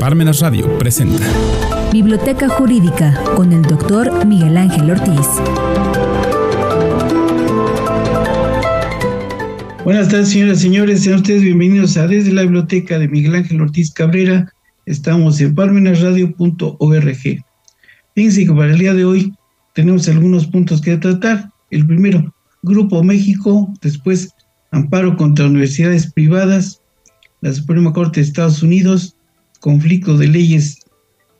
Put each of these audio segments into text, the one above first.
Parmenas Radio presenta Biblioteca Jurídica con el doctor Miguel Ángel Ortiz. Buenas tardes, señoras y señores. Sean ustedes bienvenidos a Desde la Biblioteca de Miguel Ángel Ortiz Cabrera. Estamos en parmenasradio.org. Fíjense que para el día de hoy tenemos algunos puntos que tratar. El primero, Grupo México, después amparo contra universidades privadas, la Suprema Corte de Estados Unidos, conflicto de leyes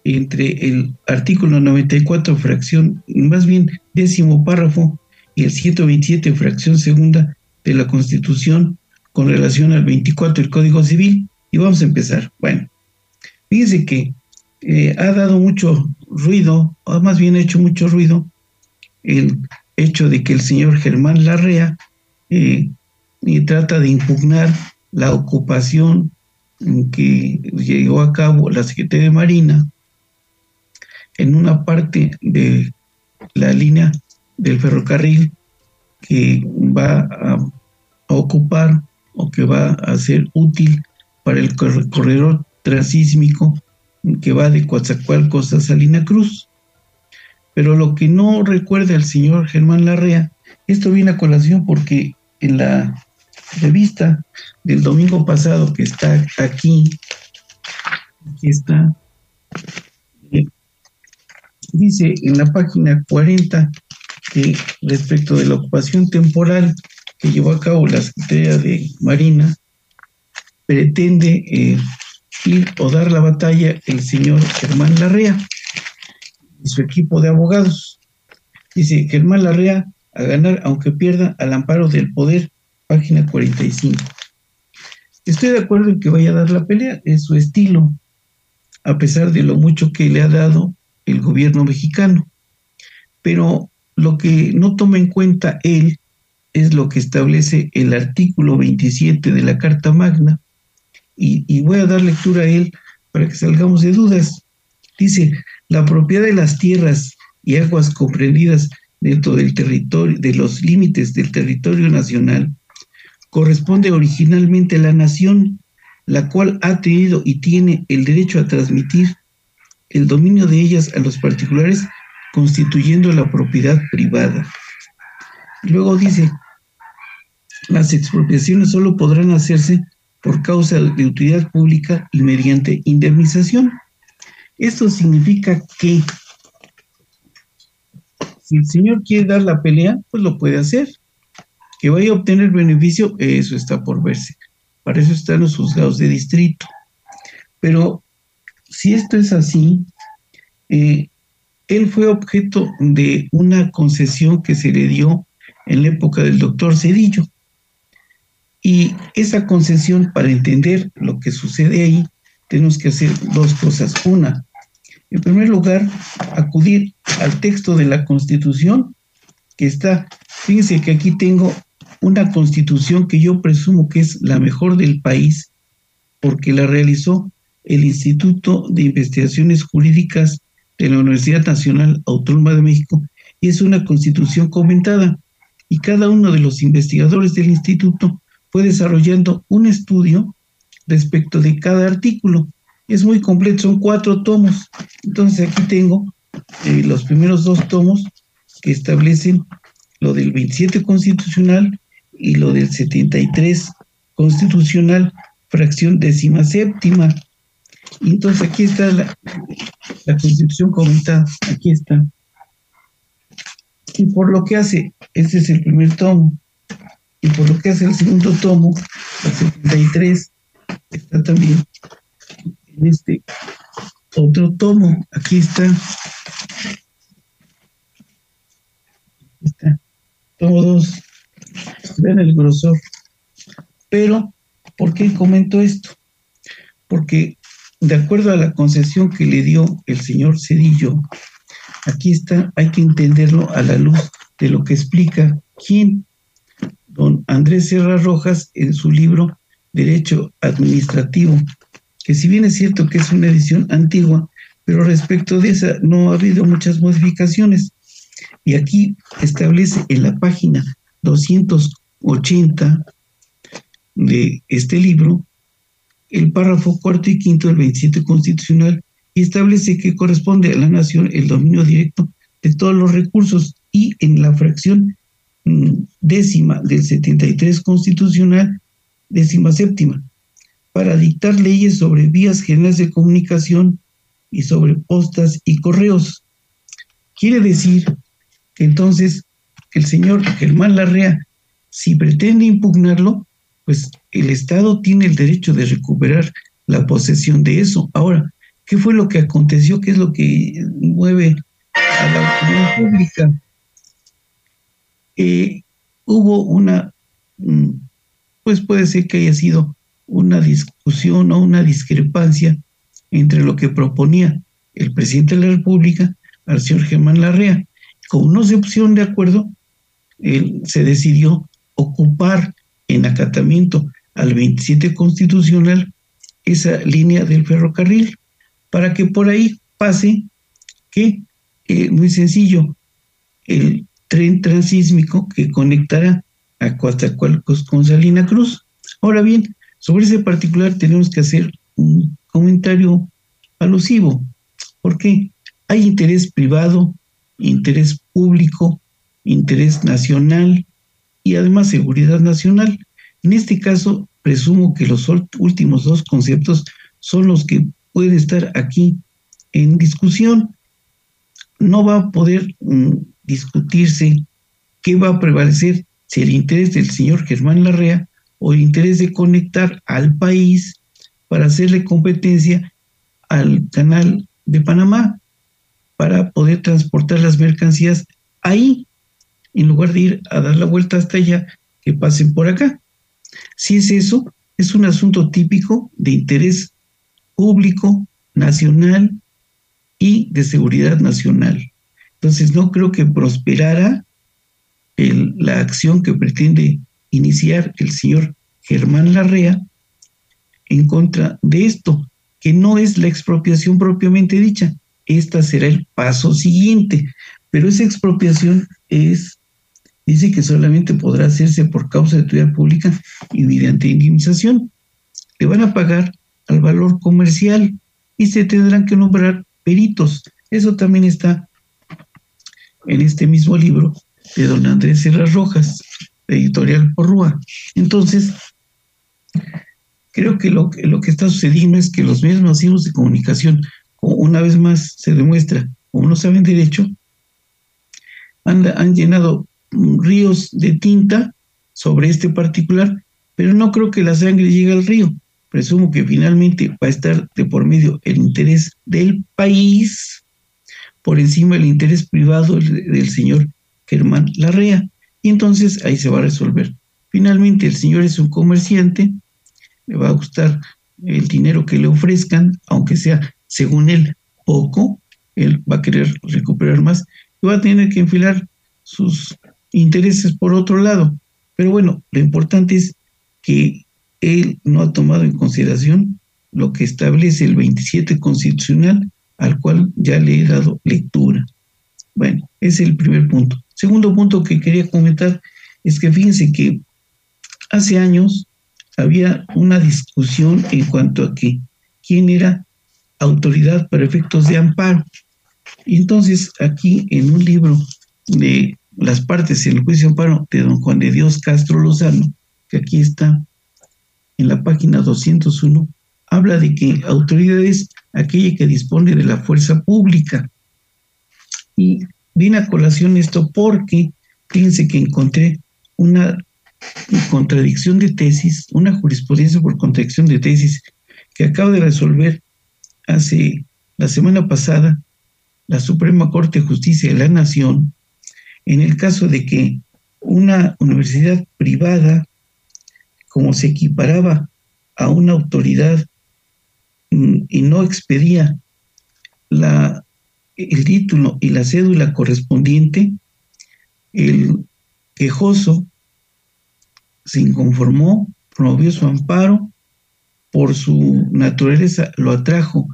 entre el artículo 94, fracción, más bien décimo párrafo, y el 127, fracción segunda de la Constitución con relación al 24 del Código Civil. Y vamos a empezar. Bueno, fíjense que eh, ha dado mucho ruido, o más bien ha hecho mucho ruido, el hecho de que el señor Germán Larrea eh, trata de impugnar la ocupación que llevó a cabo la Secretaría de Marina en una parte de la línea del ferrocarril que va a, ocupar o que va a ser útil para el corredor transísmico que va de Coatzacoalcos a Salina Cruz. Pero lo que no recuerda el señor Germán Larrea, esto viene a colación porque en la revista del domingo pasado que está aquí, aquí está, dice en la página 40 que respecto de la ocupación temporal que llevó a cabo la Secretaría de Marina, pretende eh, ir o dar la batalla el señor Germán Larrea y su equipo de abogados. Dice Germán Larrea a ganar aunque pierda al amparo del poder página 45. Estoy de acuerdo en que vaya a dar la pelea, es su estilo, a pesar de lo mucho que le ha dado el gobierno mexicano. Pero lo que no toma en cuenta él es lo que establece el artículo 27 de la Carta Magna, y, y voy a dar lectura a él para que salgamos de dudas. Dice, la propiedad de las tierras y aguas comprendidas dentro del territorio, de los límites del territorio nacional, corresponde originalmente a la nación, la cual ha tenido y tiene el derecho a transmitir el dominio de ellas a los particulares, constituyendo la propiedad privada. Luego dice, las expropiaciones solo podrán hacerse por causa de utilidad pública y mediante indemnización. Esto significa que si el señor quiere dar la pelea, pues lo puede hacer. Que vaya a obtener beneficio, eso está por verse. Para eso están los juzgados de distrito. Pero si esto es así, eh, él fue objeto de una concesión que se le dio en la época del doctor Cedillo. Y esa concesión, para entender lo que sucede ahí, tenemos que hacer dos cosas. Una, en primer lugar, acudir al texto de la Constitución, que está, fíjense que aquí tengo una constitución que yo presumo que es la mejor del país, porque la realizó el Instituto de Investigaciones Jurídicas de la Universidad Nacional Autónoma de México, y es una constitución comentada. Y cada uno de los investigadores del instituto fue desarrollando un estudio respecto de cada artículo. Es muy completo, son cuatro tomos. Entonces aquí tengo eh, los primeros dos tomos que establecen lo del 27 constitucional y lo del 73 constitucional, fracción décima séptima. Entonces aquí está la, la constitución comentada, aquí está. Y por lo que hace, este es el primer tomo, y por lo que hace el segundo tomo, el 73, está también en este otro tomo, aquí está. Aquí está. Tomo 2 Vean el grosor. Pero, ¿por qué comento esto? Porque de acuerdo a la concesión que le dio el señor Cedillo, aquí está, hay que entenderlo a la luz de lo que explica quién, don Andrés Serra Rojas, en su libro Derecho Administrativo, que si bien es cierto que es una edición antigua, pero respecto de esa no ha habido muchas modificaciones. Y aquí establece en la página 280 de este libro el párrafo cuarto y quinto del 27 constitucional y establece que corresponde a la nación el dominio directo de todos los recursos y en la fracción mm, décima del 73 constitucional, décima séptima, para dictar leyes sobre vías generales de comunicación y sobre postas y correos. Quiere decir que entonces el señor Germán Larrea, si pretende impugnarlo, pues el Estado tiene el derecho de recuperar la posesión de eso. Ahora, ¿qué fue lo que aconteció? ¿Qué es lo que mueve a la opinión pública? Eh, hubo una, mm, pues puede ser que haya sido una discusión o una discrepancia entre lo que proponía el presidente de la República al señor Germán Larrea. Como no se de acuerdo, él se decidió ocupar en acatamiento al 27 constitucional esa línea del ferrocarril para que por ahí pase que, eh, muy sencillo, el tren transísmico que conectará a Coatzacoalcos con Salina Cruz. Ahora bien, sobre ese particular tenemos que hacer un comentario alusivo, porque hay interés privado, interés público, interés nacional y además seguridad nacional. En este caso, presumo que los últimos dos conceptos son los que pueden estar aquí en discusión. No va a poder mm, discutirse qué va a prevalecer, si el interés del señor Germán Larrea o el interés de conectar al país para hacerle competencia al canal de Panamá para poder transportar las mercancías ahí, en lugar de ir a dar la vuelta hasta allá, que pasen por acá. Si es eso, es un asunto típico de interés público, nacional y de seguridad nacional. Entonces no creo que prosperara la acción que pretende iniciar el señor Germán Larrea en contra de esto, que no es la expropiación propiamente dicha. Esta será el paso siguiente, pero esa expropiación es, dice que solamente podrá hacerse por causa de utilidad pública y mediante indemnización. Le van a pagar al valor comercial y se tendrán que nombrar peritos. Eso también está en este mismo libro de don Andrés Serra Rojas, editorial Porrúa. Entonces, creo que lo, que está sucediendo es que los medios masivos de comunicación, una vez más se demuestra, como no saben derecho, han llenado ríos de tinta sobre este particular, pero no creo que la sangre llegue al río. Presumo que finalmente va a estar de por medio el interés del país por encima del interés privado del señor Germán Larrea. Y entonces ahí se va a resolver. Finalmente el señor es un comerciante, le va a gustar el dinero que le ofrezcan, aunque sea según él poco, él va a querer recuperar más y va a tener que enfilar sus intereses por otro lado. Pero bueno, lo importante es que él no ha tomado en consideración lo que establece el 27 constitucional, al cual ya le he dado lectura. Bueno, ese es el primer punto. Segundo punto que quería comentar es que fíjense que hace años había una discusión en cuanto a que quién era autoridad para efectos de amparo. Entonces aquí en un libro de las partes en el juicio de amparo de don Juan de Dios Castro Lozano, que aquí está en la página 201, habla de que autoridad es aquella que dispone de la fuerza pública. Y viene a colación esto porque fíjense que encontré una contradicción de tesis, una jurisprudencia por contradicción de tesis que acaba de resolver hace la semana pasada la Suprema Corte de Justicia de la Nación en el caso de que una universidad privada, como se equiparaba a una autoridad mm, y no expedía el título y la cédula correspondiente, el quejoso se inconformó, promovió su amparo, por su naturaleza lo atrajo.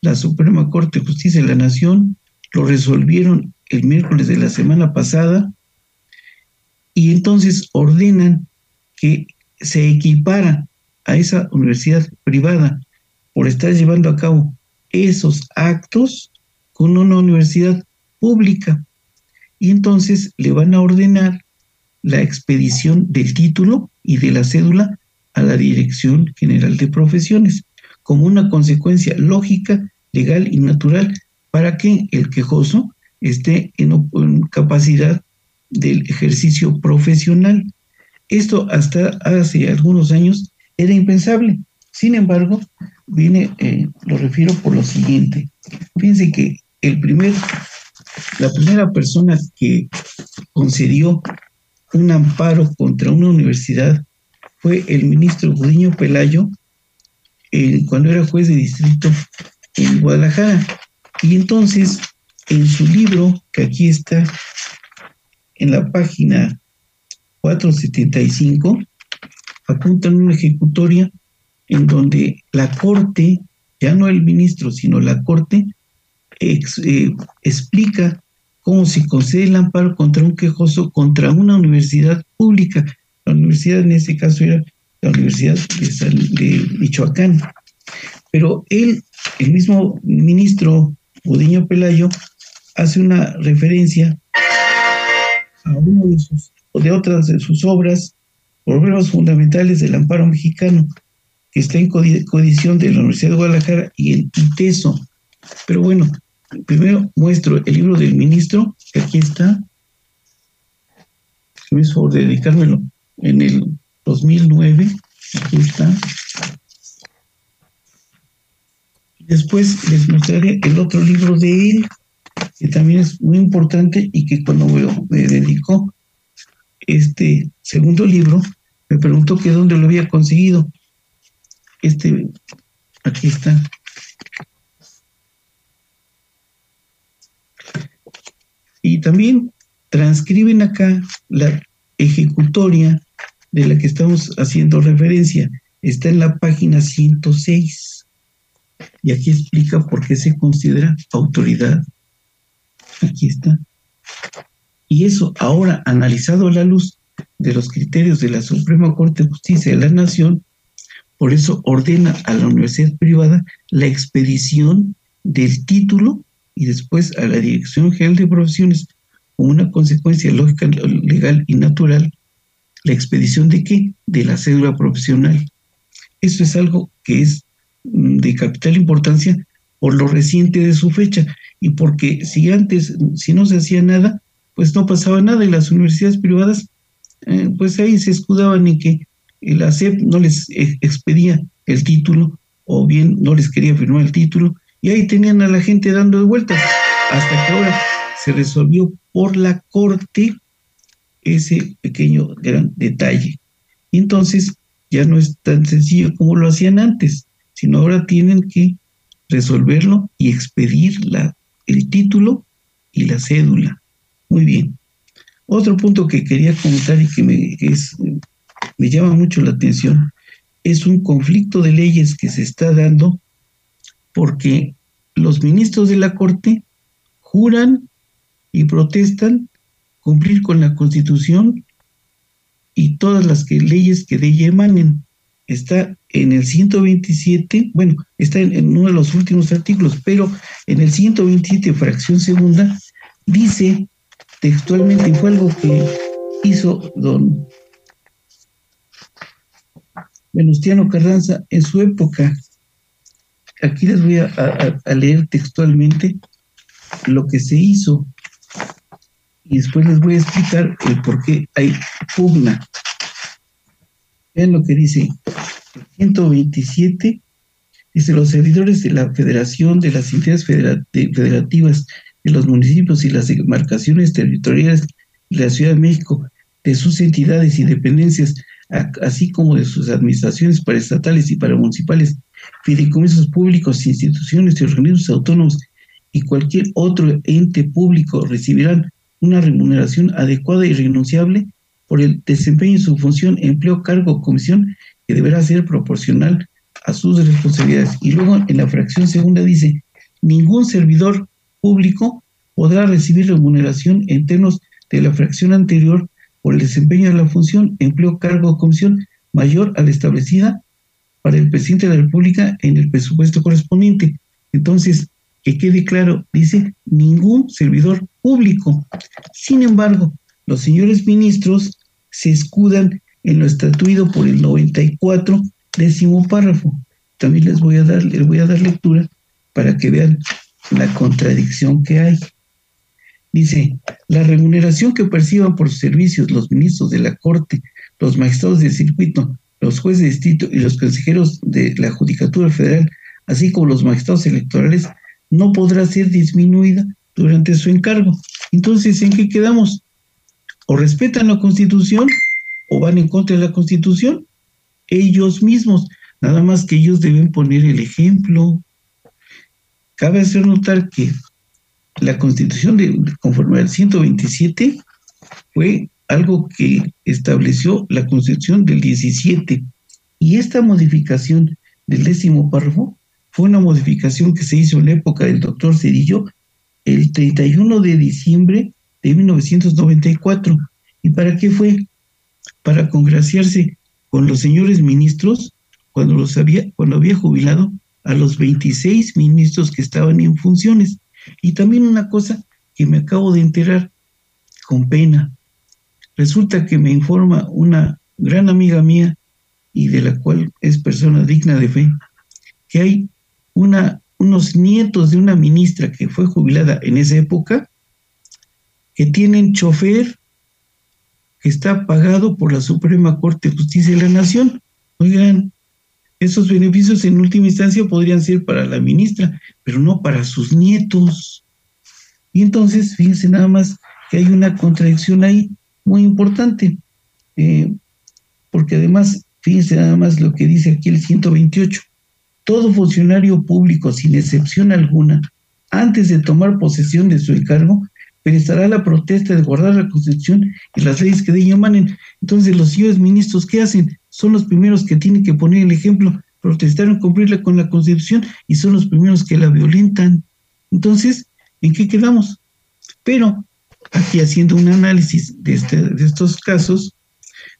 La Suprema Corte de Justicia de la Nación, lo resolvieron el miércoles de la semana pasada y entonces ordenan que se equipara a esa universidad privada por estar llevando a cabo esos actos con una universidad pública. Y entonces le van a ordenar la expedición del título y de la cédula a la Dirección General de Profesiones, como una consecuencia lógica, legal y natural para que el quejoso esté en, capacidad del ejercicio profesional. Esto hasta hace algunos años era impensable. Sin embargo, viene, eh, lo refiero por lo siguiente. Fíjense que el primer, la primera persona que concedió un amparo contra una universidad fue el ministro Gudiño Pelayo, eh, cuando era juez de distrito en Guadalajara. Y entonces, en su libro, que aquí está en la página 475, apuntan una ejecutoria en donde la Corte, ya no el ministro, sino la Corte, eh, explica cómo se concede el amparo contra un quejoso contra una universidad pública. La universidad en este caso era la Universidad de, Michoacán. Pero él, el mismo ministro Budiño Pelayo, hace una referencia a uno de sus de otras de sus obras, Problemas Fundamentales del Amparo Mexicano, que está en codición de la Universidad de Guadalajara y en ITESO. Pero bueno, primero muestro el libro del ministro, que aquí está. Me hizo de dedicármelo en el 2009. Aquí está. Después les mostraré el otro libro de él, que también es muy importante y que cuando me, dedicó este segundo libro, me preguntó que dónde lo había conseguido. Este, aquí está. Y también transcriben acá la ejecutoria de la que estamos haciendo referencia. Está en la página 106. Y aquí explica por qué se considera autoridad. Aquí está. Y eso ahora analizado a la luz de los criterios de la Suprema Corte de Justicia de la Nación, por eso ordena a la universidad privada la expedición del título y después a la Dirección General de Profesiones, como una consecuencia lógica, legal y natural, la expedición de qué? De la cédula profesional. Eso es algo que es mm, de capital importancia por lo reciente de su fecha y porque si antes, si no se hacía nada, pues no pasaba nada y las universidades privadas, eh, pues ahí se escudaban en que la SEP no les e, expedía el título o bien no les quería firmar el título y ahí tenían a la gente dando vueltas hasta que ahora se resolvió por la corte ese pequeño gran detalle. Y entonces ya no es tan sencillo como lo hacían antes, sino ahora tienen que resolverlo y expedir la, el título y la cédula. Muy bien. Otro punto que quería comentar y que me, es, me llama mucho la atención es un conflicto de leyes que se está dando porque los ministros de la Corte juran y protestan cumplir con la Constitución y todas las leyes que de ella emanen. Está en el 127, bueno, está en, uno de los últimos artículos, pero en el 127, fracción segunda, dice textualmente, fue algo que hizo don Venustiano Carranza en su época. Aquí les voy a, leer textualmente lo que se hizo y después les voy a explicar el por qué hay pugna. Vean lo que dice el 127, dice los servidores de la Federación de las entidades federativas de los municipios y las demarcaciones territoriales de la Ciudad de México, de sus entidades y dependencias, así como de sus administraciones paraestatales y paramunicipales, fideicomisos públicos, instituciones y organismos autónomos y cualquier otro ente público recibirán una remuneración adecuada y renunciable por el desempeño de su función, empleo, cargo o comisión que deberá ser proporcional a sus responsabilidades. Y luego en la fracción segunda dice, ningún servidor público podrá recibir remuneración en términos de la fracción anterior por el desempeño de la función, empleo, cargo o comisión mayor a la establecida para el presidente de la República en el presupuesto correspondiente. Entonces, que quede claro, dice ningún servidor público. Sin embargo, los señores ministros se escudan en lo estatuido por el 94, décimo párrafo. También les voy a dar, les voy a dar lectura para que vean la contradicción que hay. Dice, la remuneración que perciban por sus servicios los ministros de la Corte, los magistrados del circuito, los jueces de distrito y los consejeros de la Judicatura Federal, así como los magistrados electorales, no podrá ser disminuida durante su encargo. Entonces, ¿en qué quedamos? O respetan la Constitución o van en contra de la Constitución. Ellos mismos, nada más que ellos deben poner el ejemplo. Cabe hacer notar que la Constitución de conforme al 127 fue algo que estableció la Constitución del 17 y esta modificación del décimo párrafo fue una modificación que se hizo en la época del doctor Cedillo el 31 de diciembre de 1994. ¿Y para qué fue? Para congraciarse con los señores ministros cuando los había, cuando había jubilado a los 26 ministros que estaban en funciones. Y también una cosa que me acabo de enterar con pena. Resulta que me informa una gran amiga mía y de la cual es persona digna de fe, que hay una, unos nietos de una ministra que fue jubilada en esa época, que tienen chofer que está pagado por la Suprema Corte de Justicia de la Nación. Oigan, esos beneficios en última instancia podrían ser para la ministra, pero no para sus nietos. Y entonces, fíjense nada más que hay una contradicción ahí muy importante, eh, porque además, fíjense nada más lo que dice aquí el 128 todo funcionario público, sin excepción alguna, antes de tomar posesión de su encargo, prestará la protesta de guardar la Constitución y las leyes que de ella emanen. Entonces, los señores ministros, ¿qué hacen? Son los primeros que tienen que poner el ejemplo, protestaron cumplirla con la Constitución y son los primeros que la violentan. Entonces, ¿en qué quedamos? Pero, aquí haciendo un análisis de, este, de estos casos,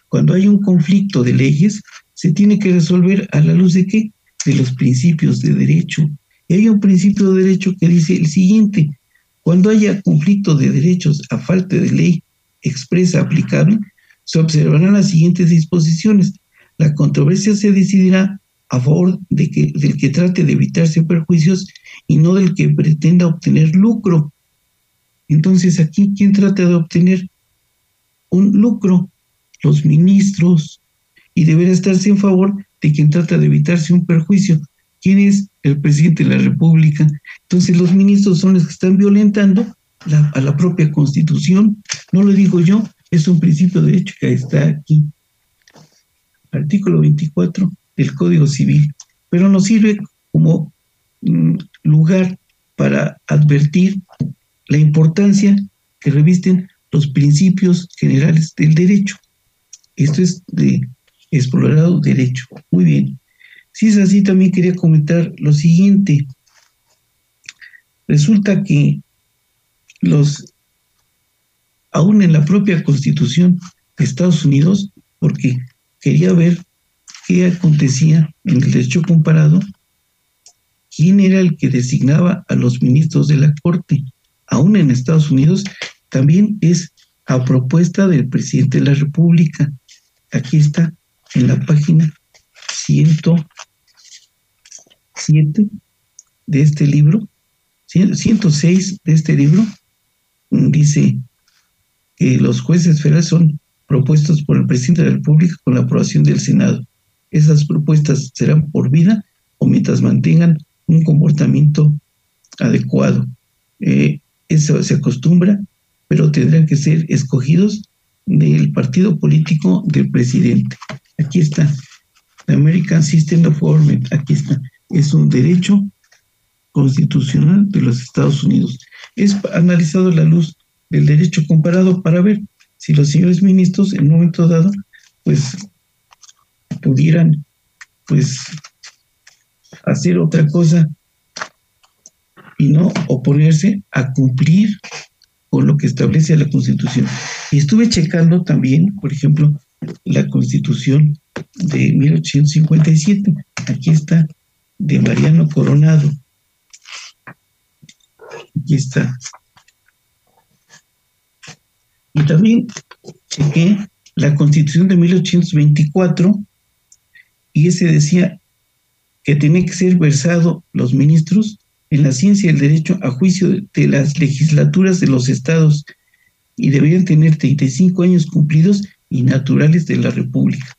cuando hay un conflicto de leyes, se tiene que resolver a la luz de qué? de los principios de derecho. Y hay un principio de derecho que dice el siguiente, cuando haya conflicto de derechos a falta de ley expresa aplicable, se observarán las siguientes disposiciones. La controversia se decidirá a favor del que trate de evitarse perjuicios y no del que pretenda obtener lucro. Entonces, aquí, ¿quién trata de obtener un lucro? Los ministros. Y deberá estarse en favor de quien trata de evitarse un perjuicio. ¿Quién es el presidente de la República? Entonces los ministros son los que están violentando a la propia constitución. No lo digo yo, es un principio de derecho que está aquí. Artículo 24 del Código Civil. Pero nos sirve como mm, lugar para advertir la importancia que revisten los principios generales del derecho. Esto es de explorado derecho. Muy bien. Si es así, también quería comentar lo siguiente. Resulta que los, aún en la propia constitución de Estados Unidos, porque quería ver qué acontecía en el derecho comparado, quién era el que designaba a los ministros de la Corte, aún en Estados Unidos, también es a propuesta del presidente de la República. Aquí está en la página 107 de este libro, 106 de este libro, dice que los jueces federales son propuestos por el presidente de la República con la aprobación del Senado. Esas propuestas serán por vida o mientras mantengan un comportamiento adecuado. Eh, eso se acostumbra, pero tendrán que ser escogidos del partido político del presidente. Aquí está. The American System of Government. Aquí está. Es un derecho constitucional de los Estados Unidos. Es analizado la luz del derecho comparado para ver si los señores ministros en un momento dado, pues, pudieran, pues, hacer otra cosa y no oponerse a cumplir con lo que establece la Constitución. Y estuve checando también, por ejemplo, la Constitución de 1857. Aquí está, de Mariano Coronado. Aquí está. Y también chequé la constitución de 1824 y ese decía que tiene que ser versado los ministros en la ciencia y el derecho a juicio de las legislaturas de los estados y deberían tener 35 años cumplidos y naturales de la República.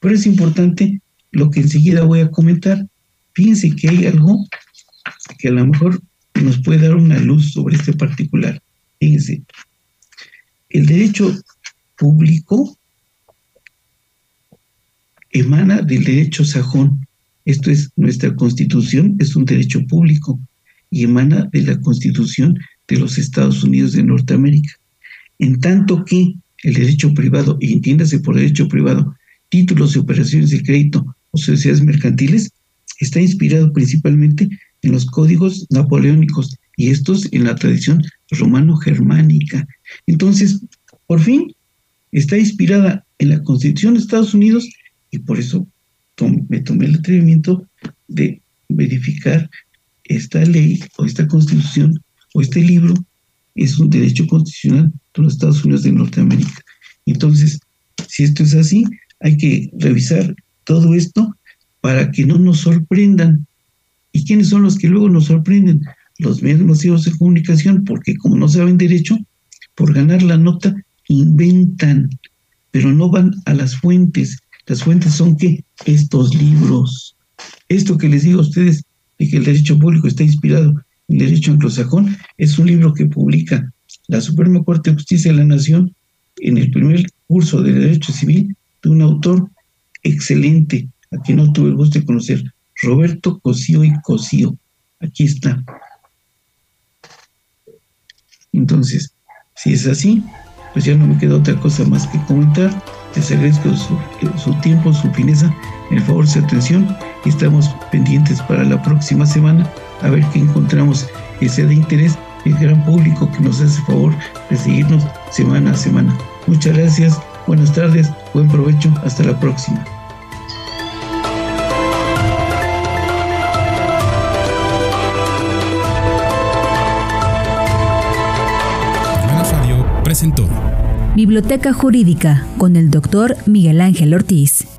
Pero es importante lo que enseguida voy a comentar. Fíjense que hay algo que a lo mejor nos puede dar una luz sobre este particular. Fíjense, el derecho público emana del derecho sajón. Esto es, nuestra constitución es un derecho público y emana de la constitución de los Estados Unidos de Norteamérica. En tanto que el derecho privado, y entiéndase por derecho privado, títulos de operaciones de crédito o sociedades mercantiles, está inspirado principalmente en los códigos napoleónicos y estos en la tradición romano-germánica. Entonces, por fin, está inspirada en la Constitución de Estados Unidos y por eso me tomé el atrevimiento de verificar esta ley o esta constitución o este libro es un derecho constitucional de los Estados Unidos de Norteamérica. Entonces, si esto es así, hay que revisar todo esto para que no nos sorprendan. ¿Y quiénes son los que luego nos sorprenden? Los medios de comunicación, porque como no saben derecho, por ganar la nota, inventan, pero no van a las fuentes. Las fuentes son que estos libros. Esto que les digo a ustedes de que el derecho público está inspirado en el derecho anglosajón es un libro que publica la Suprema Corte de Justicia de la Nación en el primer curso de Derecho Civil de un autor excelente, a quien no tuve el gusto de conocer, Roberto Cosío y Cosío. Aquí está. Entonces, si es así, pues ya no me queda otra cosa más que comentar. Les agradezco su, tiempo, su fineza, el favor, su atención estamos pendientes para la próxima semana a ver qué encontramos que sea de interés el gran público que nos hace favor de seguirnos semana a semana. Muchas gracias, buenas tardes, buen provecho, hasta la próxima. presentó Biblioteca Jurídica con el doctor Miguel Ángel Ortiz.